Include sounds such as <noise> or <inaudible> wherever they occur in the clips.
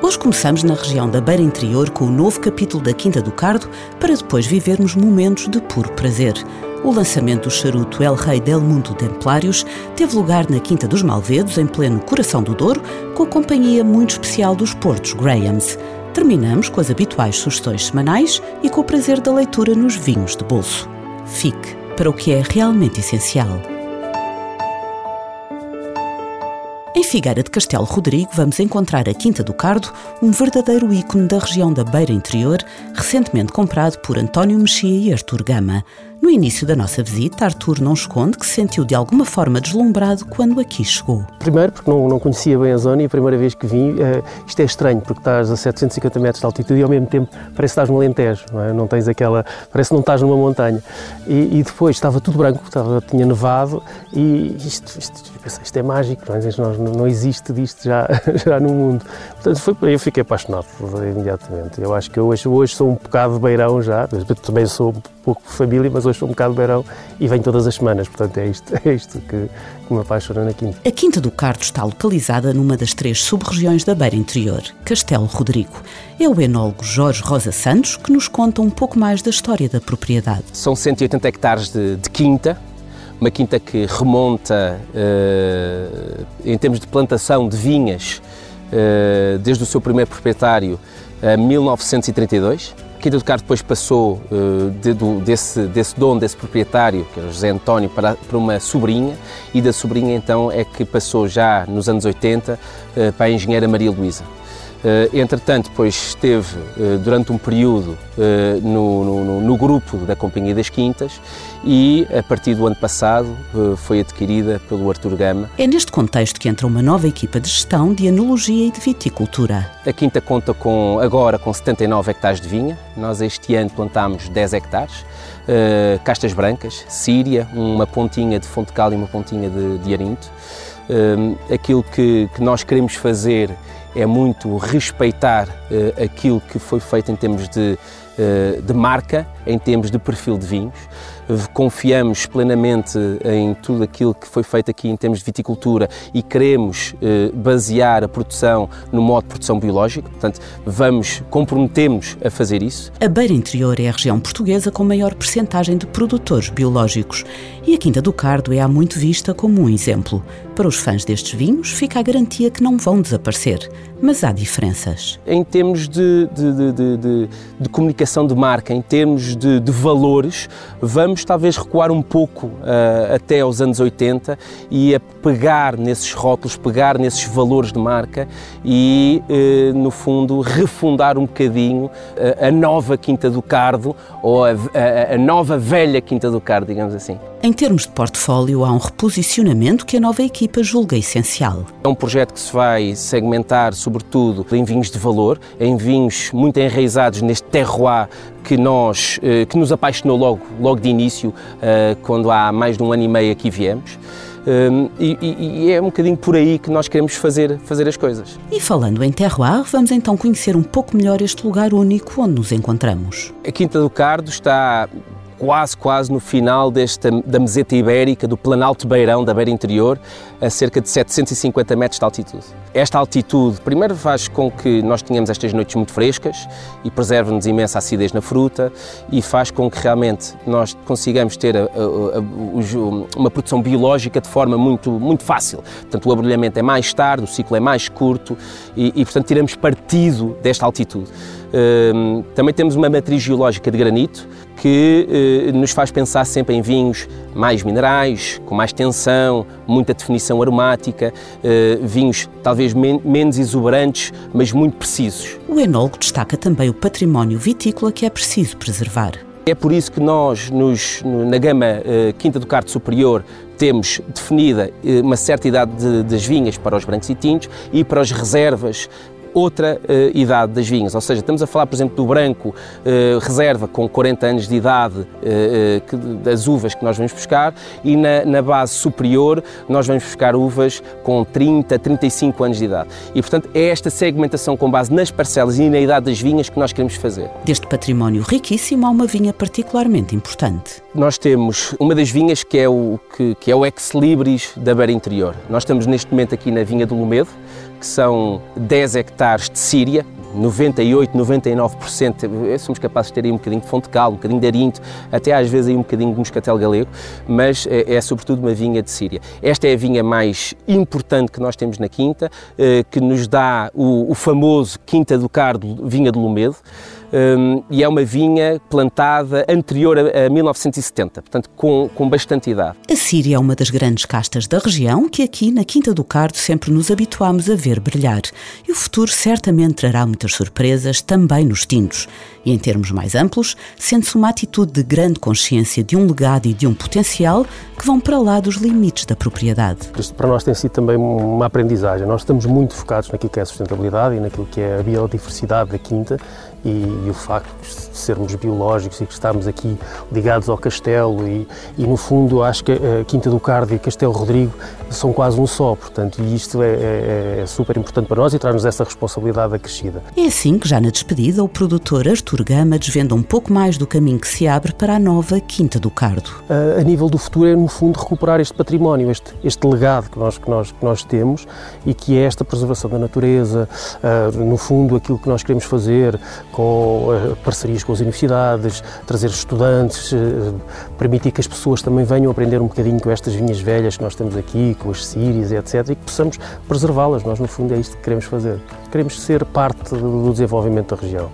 Hoje começamos na região da Beira Interior com o novo capítulo da Quinta do Cardo para depois vivermos momentos de puro prazer. O lançamento do charuto El Rei del Mundo Templários teve lugar na Quinta dos Malvedos, em pleno coração do Douro, com a companhia muito especial dos Portos Grahams. Terminamos com as habituais sugestões semanais e com o prazer da leitura nos vinhos de bolso. Fique para o que é realmente essencial. Em Figueira de Castelo Rodrigo vamos encontrar a Quinta do Cardo, um verdadeiro ícone da região da Beira Interior, recentemente comprado por António Mexia e Artur Gama. No início da nossa visita, Artur não esconde que se sentiu de alguma forma deslumbrado quando aqui chegou. Primeiro, porque não, não conhecia bem a zona e a primeira vez que vim, uh, isto é estranho, porque estás a 750 metros de altitude e ao mesmo tempo parece que estás no Alentejo, não, é? não tens aquela. parece que não estás numa montanha. E, e depois estava tudo branco, estava, tinha nevado e isto, isto, isto, é mágico, não, é? não, não existe disto já, <laughs> já no mundo. Portanto, foi eu fiquei apaixonado imediatamente. Eu acho que hoje, hoje sou um bocado beirão já, também sou um pouco família, mas hoje sou um bocado beirão e venho todas as semanas, portanto é isto, <laughs> é isto que, que me apaixona na Quinta. A Quinta do Cardo está localizada numa das três sub-regiões da Beira Interior, Castelo Rodrigo. É o enólogo Jorge Rosa Santos que nos conta um pouco mais da história da propriedade. São 180 hectares de, de quinta, uma quinta que remonta, uh, em termos de plantação de vinhas, uh, desde o seu primeiro proprietário a 1932 Quinta do Carmo depois passou uh, de, do, desse, desse dono, desse proprietário, que era José António, para, para uma sobrinha, e da sobrinha então é que passou já nos anos 80 uh, eh, para a engenheira Maria Luísa. Uh, entretanto, depois esteve uh, durante um período uh, no, no, no, grupo da Companhia das Quintas e, a partir do ano passado, foi adquirida pelo Artur Gama. É neste contexto que entra uma nova equipa de gestão de enologia e de viticultura. A Quinta conta com, agora com 79 hectares de vinha. Nós este ano plantámos 10 hectares. castas brancas, Síria, uma pontinha de Fontecal e uma pontinha de, de Arinto. aquilo que, que nós queremos fazer é muito respeitar uh, aquilo que foi feito em termos de, uh, de marca, em termos de perfil de vinhos confiamos plenamente em tudo aquilo que foi feito aqui em termos de viticultura e queremos eh, basear a produção no modo de produção biológico, portanto, vamos, comprometemos a fazer isso. A Beira Interior é a região portuguesa com maior percentagem de produtores biológicos e a Quinta do Cardo é há muito vista como um exemplo. Para os fãs destes vinhos, fica a garantia que não vão desaparecer, mas há diferenças. Em termos de, de, de, de comunicação de marca, em termos de valores, vamos talvez recuar um pouco uh, até aos anos 80 e a pegar nesses rótulos, pegar nesses valores de marca e, uh, no fundo, refundar um bocadinho uh, a nova Quinta do Cardo ou a, a, a nova velha Quinta do Cardo, digamos assim. Em termos de portfólio, há um reposicionamento que a nova equipa julga essencial. É um projeto que se vai segmentar, sobretudo, em vinhos de valor, em vinhos muito enraizados neste terroir que, nós, eh, que nos apaixonou logo, logo de início, eh, quando há mais de um ano e meio aqui viemos. Um, e, e, é um bocadinho por aí que nós queremos fazer, fazer as coisas. E falando em terroir, vamos então conhecer um pouco melhor este lugar único onde nos encontramos. A Quinta do Cardo está quase, quase no final desta, da meseta ibérica, do Planalto Beirão, da Beira Interior, a cerca de 750 metros de altitude. Esta altitude, primeiro, faz com que nós tenhamos estas noites muito frescas e preserva-nos imensa acidez na fruta e faz com que realmente nós consigamos ter a, a, a, uma produção biológica de forma muito, muito fácil. Portanto, o abrolhamento é mais tarde, o ciclo é mais curto e, e portanto, tiramos partido desta altitude. Um, também temos uma matriz geológica de granito que uh, nos faz pensar sempre em vinhos mais minerais, com mais tensão, muita definição aromática, uh, vinhos talvez men menos exuberantes, mas muito precisos. O enólogo destaca também o património vitícola que é preciso preservar. É por isso que nós, nos, na gama uh, Quinta do Carto Superior, temos definida uh, uma certa idade de, das vinhas para os brancos e tintos e para as reservas outra uh, idade das vinhas, ou seja, estamos a falar, por exemplo, do branco uh, reserva com 40 anos de idade uh, que, das uvas que nós vamos buscar e na, na, base superior nós vamos buscar uvas com 30, 35 anos de idade. E, portanto, é esta segmentação com base nas parcelas e na idade das vinhas que nós queremos fazer. Deste património riquíssimo há uma vinha particularmente importante. Nós temos uma das vinhas que é o, que, que é o ex-libris da beira interior. Nós estamos neste momento aqui na vinha do Lumedo, que são 10 hectares de Síria, 98, 99% somos capazes de ter aí um bocadinho de fonte cal, um bocadinho de arinto, até às vezes aí um bocadinho de moscatel galego, mas é, é, sobretudo uma vinha de Síria. Esta é a vinha mais importante que nós temos na Quinta, eh, que nos dá o, o famoso Quinta do Cardo, vinha de Lumedo um, e é uma vinha plantada anterior a, a 1970, portanto com, com bastante idade. A Síria é uma das grandes castas da região que aqui na Quinta do Cardo sempre nos habituámos a ver brilhar e o futuro certamente trará muitas surpresas também nos tintos. E em termos mais amplos, sente-se uma atitude de grande consciência de um legado e de um potencial que vão para lá dos limites da propriedade. Isto para nós tem sido também uma aprendizagem. Nós estamos muito focados naquilo que é a sustentabilidade e naquilo que é a biodiversidade da quinta e, e, o facto de sermos biológicos e que estamos aqui ligados ao castelo e, e no fundo acho que a Quinta do Cardo e Castelo Rodrigo são quase um só, portanto, e isto é, é, é super importante para nós e traz-nos essa responsabilidade acrescida. É assim que já na despedida o produtor Artur Gama desvenda um pouco mais do caminho que se abre para a nova Quinta do Cardo. A, a nível do futuro é no fundo recuperar este património, este, este legado que nós, que, nós, que nós temos e que é esta preservação da natureza, uh, no fundo aquilo que nós queremos fazer com uh, parcerias com as universidades, trazer estudantes, uh, permitir que as pessoas também venham aprender um bocadinho com estas vinhas velhas que nós temos aqui, com as sírias, etc., e que possamos preservá-las. Nós, no fundo, é isto que queremos fazer. Queremos ser parte do desenvolvimento da região.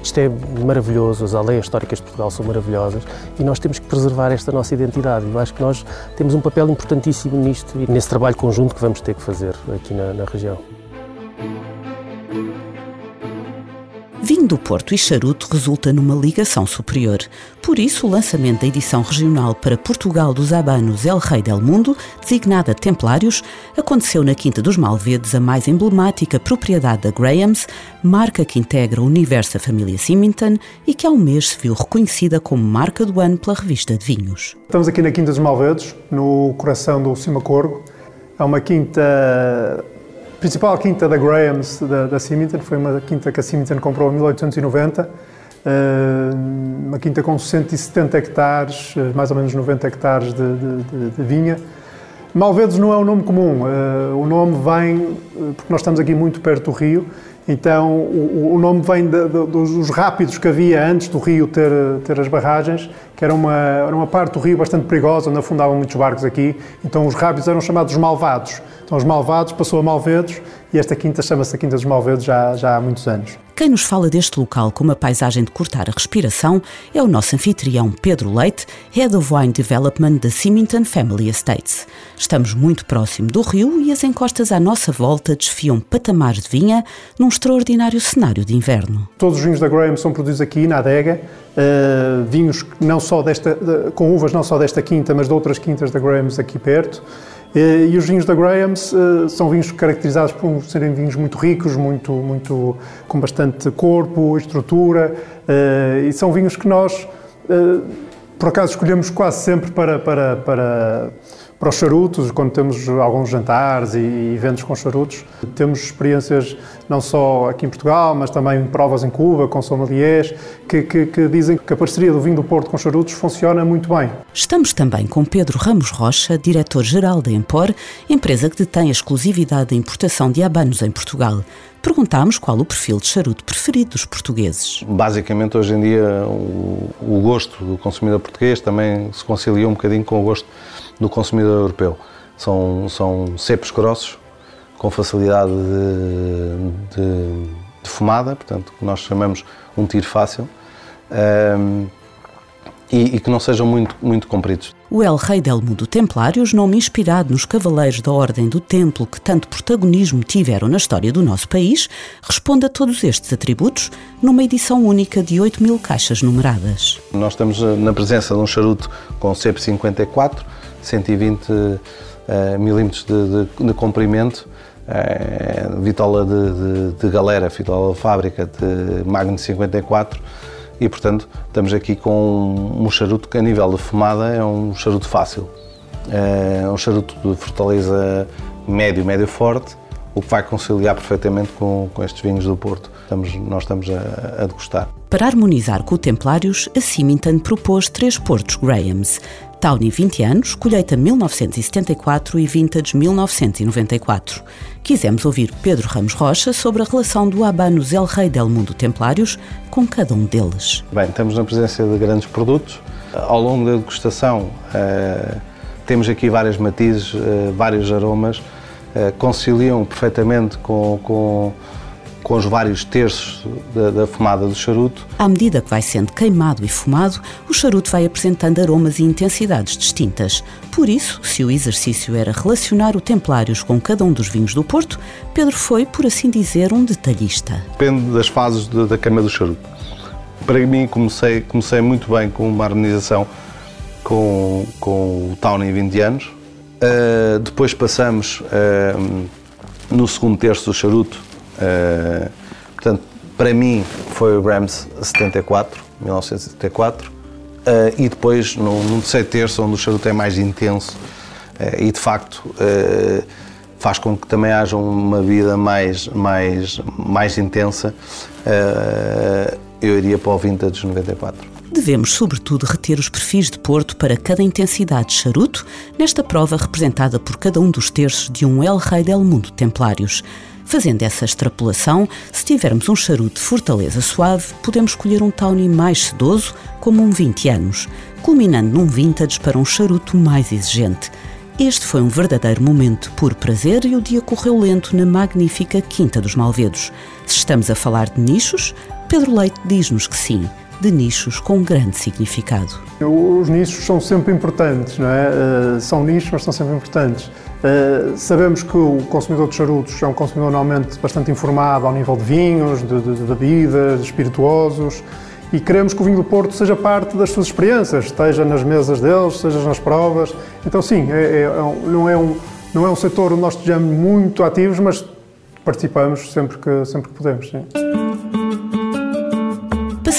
Isto é maravilhoso, as aldeias históricas de Portugal são maravilhosas e nós temos que preservar esta nossa identidade. Eu acho que nós temos um papel importantíssimo nisto e nesse trabalho conjunto que vamos ter que fazer aqui na, na região. Vinho do Porto e charuto resulta numa ligação superior. Por isso, o lançamento da edição regional para Portugal dos Abanos El Rei del Mundo, designada Templários, aconteceu na Quinta dos Malvedes, a mais emblemática propriedade da Grahams, marca que integra o universo da família Symington e que há um mês se viu reconhecida como marca do ano pela revista de vinhos. Estamos aqui na Quinta dos Malvedes, no coração do Cima Corgo. É uma quinta principal quinta da Grahams, da, da Symington, foi uma quinta que a Symington comprou em 1890, eh, uma quinta com 170 hectares, eh, mais ou menos 90 hectares de, de, de vinha. Malvedos não é um nome comum, eh, o nome vem, porque nós estamos aqui muito perto do rio, então o, o nome vem de, de, dos rápidos que havia antes do rio ter, ter as barragens, que era uma, era uma parte do rio bastante perigosa, onde afundavam muitos barcos aqui, então os rápidos eram chamados malvados. Então, os Malvados passou a Malvedos e esta quinta chama-se a Quinta dos Malvedos já, já há muitos anos. Quem nos fala deste local com uma paisagem de cortar a respiração é o nosso anfitrião Pedro Leite, Head of Wine Development da Symington Family Estates. Estamos muito próximo do rio e as encostas à nossa volta desfiam patamares de vinha num extraordinário cenário de inverno. Todos os vinhos da Graham são produzidos aqui na adega, uh, vinhos não só desta, de, com uvas não só desta quinta, mas de outras quintas da Grahams aqui perto. E os vinhos da Grahams eh, são vinhos caracterizados por serem vinhos muito ricos, muito, muito, com bastante corpo, estrutura, eh, e são vinhos que nós, eh, por acaso, escolhemos quase sempre para, para, para para os charutos, quando temos alguns jantares e eventos com charutos. Temos experiências não só aqui em Portugal, mas também provas em Cuba, com sommeliers, que, que, que dizem que a parceria do vinho do Porto com charutos funciona muito bem. Estamos também com Pedro Ramos Rocha, diretor-geral da Empor, empresa que detém a exclusividade da importação de habanos em Portugal. Perguntámos qual o perfil de charuto preferido dos portugueses. Basicamente, hoje em dia, o, o gosto do consumidor português também se concilia um bocadinho com o gosto do consumidor europeu. São, são cepos grossos, com facilidade de, de, de fumada, portanto, que nós chamamos um tiro fácil, um, e, e, que não sejam muito, muito compridos. O El Rei del Mundo Templários, nome inspirado nos cavaleiros da Ordem do Templo que tanto protagonismo tiveram na história do nosso país, responde a todos estes atributos numa edição única de 8 mil caixas numeradas. Nós estamos na presença de um charuto com CEP 54, 120 uh, milímetros de, de, de, comprimento, é, vitola de, de, galera, vitola fábrica, de Magno 54 e, portanto, estamos aqui com um charuto que, a nível de fumada, é um charuto fácil. É um charuto de fortaleza médio, médio forte, o que vai conciliar perfeitamente com, com estes vinhos do Porto. Estamos, nós estamos a, a degustar. Para harmonizar com o Templários, a Symington propôs três portos Grahams. Tawny 20 anos, colheita 1974 e Vintage 1994. Quisemos ouvir Pedro Ramos Rocha sobre a relação do Habanos El Rei del Mundo Templários com cada um deles. Bem, estamos na presença de grandes produtos. Ao longo da degustação, uh, temos aqui vários matizes, uh, vários aromas, uh, conciliam perfeitamente com, com com os vários terços da, da, fumada do charuto. À medida que vai sendo queimado e fumado, o charuto vai apresentando aromas e intensidades distintas. Por isso, se o exercício era relacionar o Templários com cada um dos vinhos do Porto, Pedro foi, por assim dizer, um detalhista. Depende das fases de, da queima do charuto. Para mim, comecei, comecei muito bem com uma harmonização com, com o Tawny 20 anos. Uh, depois passamos uh, no segundo terço do charuto Uh, portanto, para mim foi o Rams 74, 1974, uh, e depois no, no terceiro terço, onde o charuto é mais intenso uh, e de facto uh, faz com que também haja uma vida mais, mais, mais intensa, eu iria para o Vintage 94. Devemos, sobretudo, reter os perfis de Porto para cada intensidade de charuto, nesta prova representada por cada um dos terços de um El Rei del Mundo Templários. Fazendo essa extrapolação, se tivermos um charuto de fortaleza suave, podemos escolher um Tawny mais sedoso, como um 20 anos, culminando num vintage para um charuto mais exigente. Este foi um verdadeiro momento por prazer e o dia correu lento na magnífica Quinta dos Malvedos. Se estamos a falar de nichos, Pedro Leite diz-nos que sim, de nichos com grande significado. Os nichos são sempre importantes, não é? Uh, são nichos, mas são sempre importantes. Uh, sabemos que o consumidor de charutos é um consumidor normalmente bastante informado ao nível de vinhos, de, de, de bebidas, de espirituosos e queremos que o vinho do Porto seja parte das suas experiências, esteja nas mesas deles, seja nas provas. Então, sim, é, é, é não, é um, não é um setor onde nós estejamos muito ativos, mas participamos sempre que, sempre que podemos. Sim.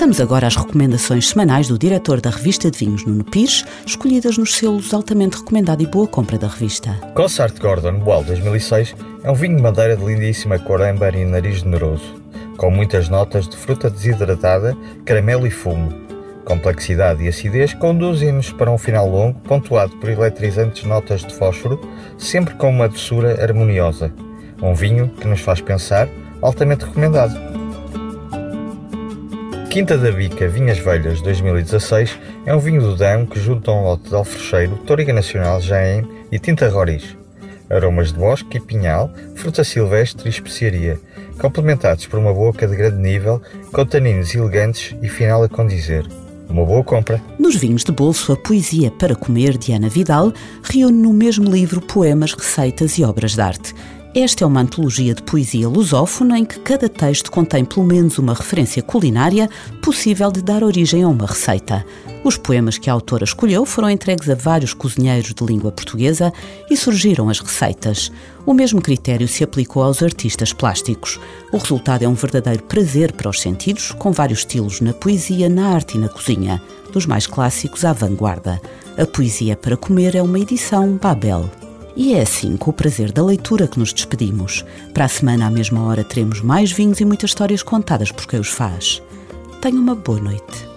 Passamos agora às recomendações semanais do diretor da revista de vinhos Nuno Pires, escolhidas nos selos altamente recomendado e boa compra da revista. Cossart Gordon Boal 2006 é um vinho de madeira de lindíssima cor âmbar e nariz generoso, com muitas notas de fruta desidratada, caramelo e fumo. Complexidade e acidez conduzem-nos para um final longo, pontuado por eletrizantes notas de fósforo, sempre com uma doçura harmoniosa. Um vinho que nos faz pensar, altamente recomendado. Quinta da Bica Vinhas Velhas 2016 é um vinho do Dão que junta um lote de alfrecheiro, Toriga Nacional, Jaén e Tinta Roriz. Aromas de bosque e pinhal, fruta silvestre e especiaria, complementados por uma boca de grande nível, com taninos elegantes e final a condizer. Uma boa compra. Nos vinhos de bolso, a poesia para comer de Ana Vidal reúne no mesmo livro poemas, receitas e obras de arte. Esta é uma antologia de poesia lusófona em que cada texto contém pelo menos uma referência culinária possível de dar origem a uma receita. Os poemas que a autora escolheu foram entregues a vários cozinheiros de língua portuguesa e surgiram as receitas. O mesmo critério se aplicou aos artistas plásticos. O resultado é um verdadeiro prazer para os sentidos, com vários estilos na poesia, na arte e na cozinha, dos mais clássicos à vanguarda. A Poesia para Comer é uma edição Babel. E é assim, com o prazer da leitura, que nos despedimos. Para a semana, à mesma hora, teremos mais vinhos e muitas histórias contadas por quem os faz. Tenha uma boa noite.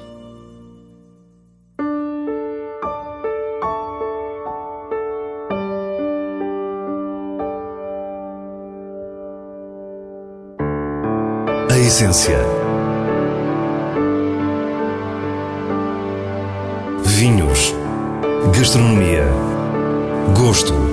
A essência. Vinhos. Gastronomia. Gosto.